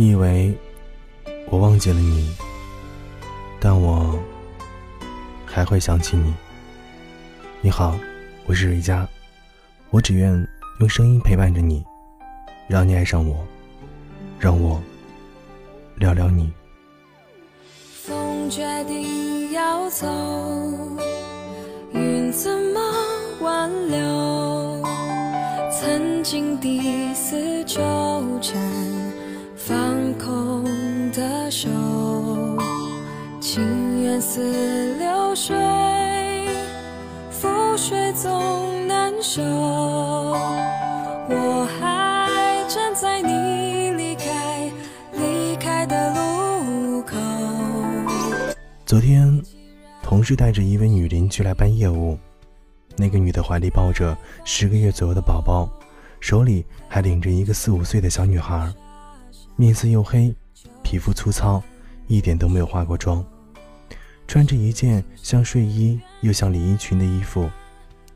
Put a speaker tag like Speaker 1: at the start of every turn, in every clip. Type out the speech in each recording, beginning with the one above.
Speaker 1: 你以为我忘记了你，但我还会想起你。你好，我是瑞佳，我只愿用声音陪伴着你，让你爱上我，让我聊聊你。
Speaker 2: 风决定要走，云怎么挽留？曾经第四纠缠。手，情缘似流水，覆水总难收。我还站在你离开离开的路口。
Speaker 1: 昨天，同事带着一位女邻居来办业务，那个女的怀里抱着十个月左右的宝宝，手里还领着一个四五岁的小女孩。面色黝黑，皮肤粗糙，一点都没有化过妆，穿着一件像睡衣又像连衣裙的衣服，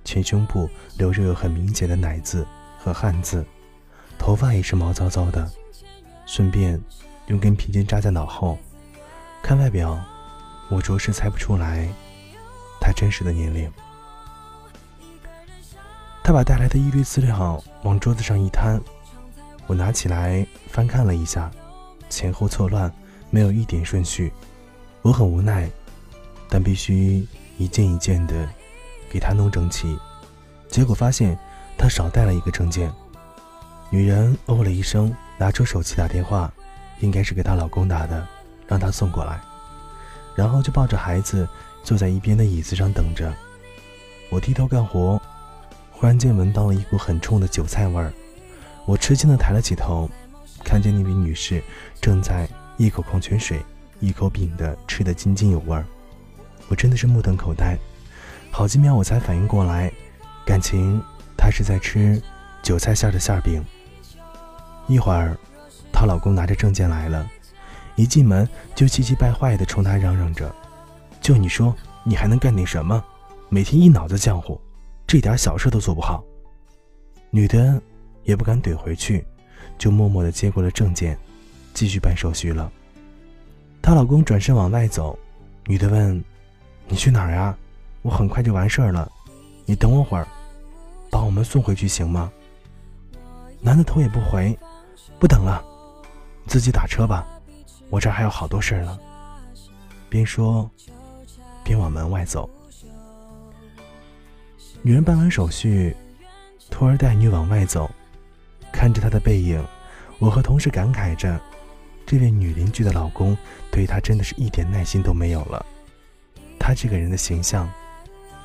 Speaker 1: 前胸部留着有很明显的奶渍和汗渍，头发也是毛躁躁的，顺便用根皮筋扎在脑后。看外表，我着实猜不出来他真实的年龄。他把带来的一堆资料往桌子上一摊。我拿起来翻看了一下，前后错乱，没有一点顺序。我很无奈，但必须一件一件的给他弄整齐。结果发现他少带了一个证件。女人哦了一声，拿出手机打电话，应该是给她老公打的，让他送过来。然后就抱着孩子坐在一边的椅子上等着。我低头干活，忽然间闻到了一股很冲的韭菜味儿。我吃惊的抬了起头，看见那位女士正在一口矿泉水，一口饼的吃得津津有味儿。我真的是目瞪口呆，好几秒我才反应过来，感情她是在吃韭菜馅的馅饼。一会儿，她老公拿着证件来了，一进门就气急败坏地冲她嚷嚷着：“就你说，你还能干点什么？每天一脑子浆糊，这点小事都做不好。”女的。也不敢怼回去，就默默地接过了证件，继续办手续了。她老公转身往外走，女的问：“你去哪儿呀？我很快就完事儿了，你等我会儿，把我们送回去行吗？”男的头也不回：“不等了，自己打车吧，我这儿还有好多事儿呢。”边说边往门外走。女人办完手续，拖儿带女往外走。看着他的背影，我和同事感慨着，这位女邻居的老公对她真的是一点耐心都没有了。他这个人的形象，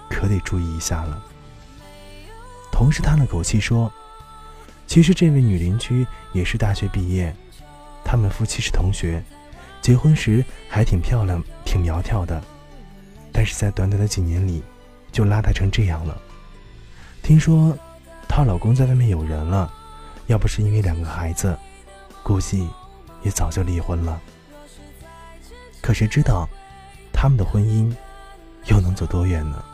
Speaker 1: 可得注意一下了。同事叹了口气说：“其实这位女邻居也是大学毕业，他们夫妻是同学，结婚时还挺漂亮、挺苗条的，但是在短短的几年里，就邋遢成这样了。听说她老公在外面有人了。”要不是因为两个孩子，估计也早就离婚了。可谁知道，他们的婚姻又能走多远呢？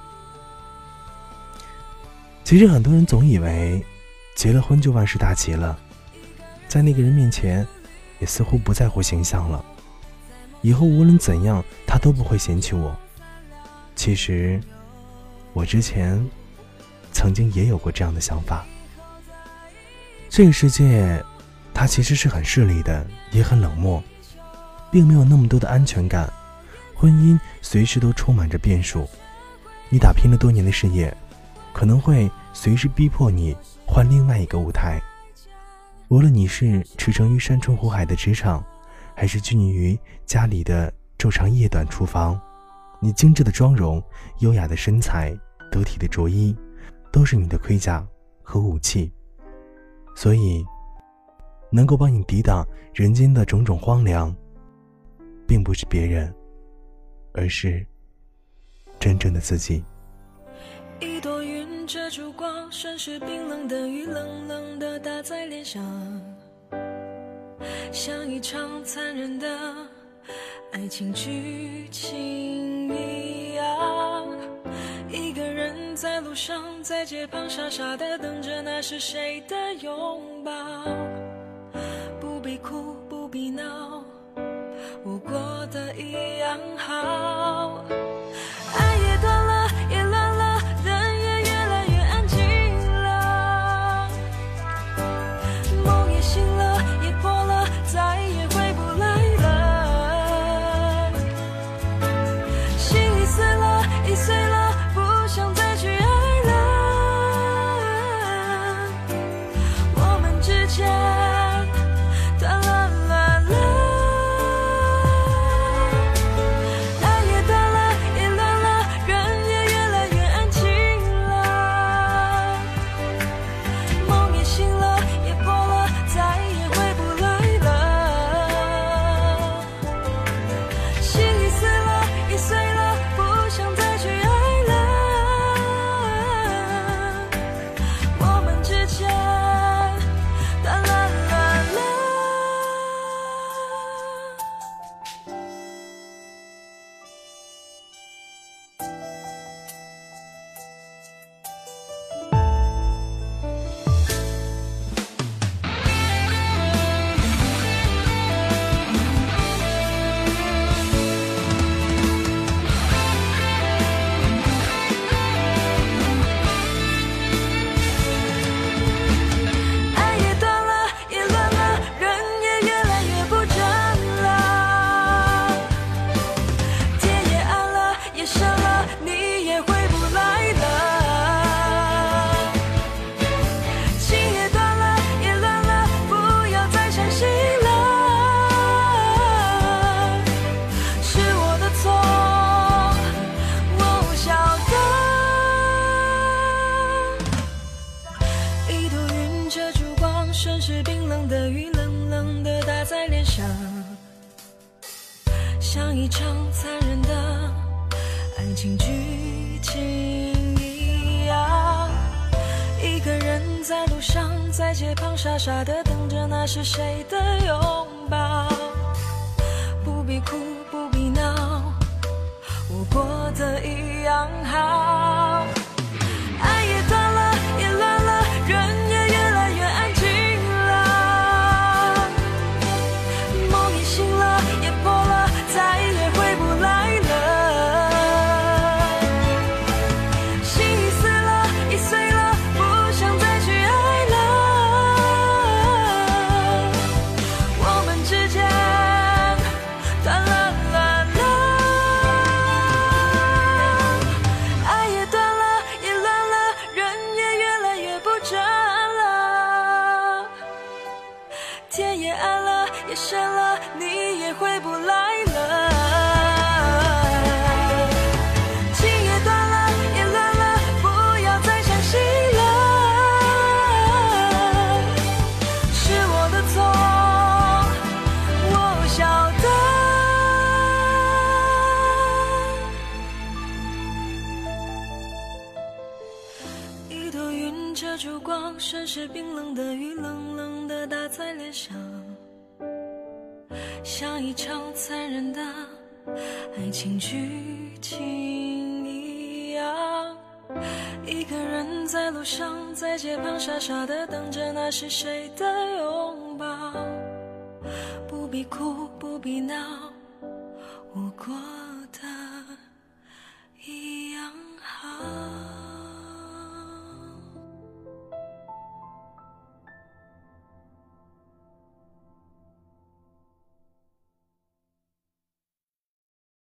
Speaker 1: 其实很多人总以为结了婚就万事大吉了，在那个人面前，也似乎不在乎形象了。以后无论怎样，他都不会嫌弃我。其实，我之前曾经也有过这样的想法。这个世界，它其实是很势利的，也很冷漠，并没有那么多的安全感。婚姻随时都充满着变数，你打拼了多年的事业，可能会随时逼迫你换另外一个舞台。无论你是驰骋于山川湖海的职场，还是拘泥于家里的昼长夜短厨房，你精致的妆容、优雅的身材、得体的着衣，都是你的盔甲和武器。所以，能够帮你抵挡人间的种种荒凉，并不是别人，而是真正的自己。
Speaker 2: 一朵云遮住光，瞬时冰冷的雨冷冷的打在脸上，像一场残忍的爱情剧情一样。在路上，在街旁傻傻的等着，那是谁的拥抱？不必哭。不必闹，我过得一样好。像一场残忍的爱情剧情一样。一个人在路上，在街旁傻傻的等着，那是谁的拥抱？不必哭，不必闹，我过得一样好。深了，你也回不来了。情也断了，也乱了，不要再相信了。是我的错，我晓得。一朵云遮住光，顺势冰冷的雨，冷冷的打在脸上，像一场残忍的爱情剧情一样。一个人在路上，在街旁傻傻的等着，那是谁的拥抱？不必哭，不必闹，我过。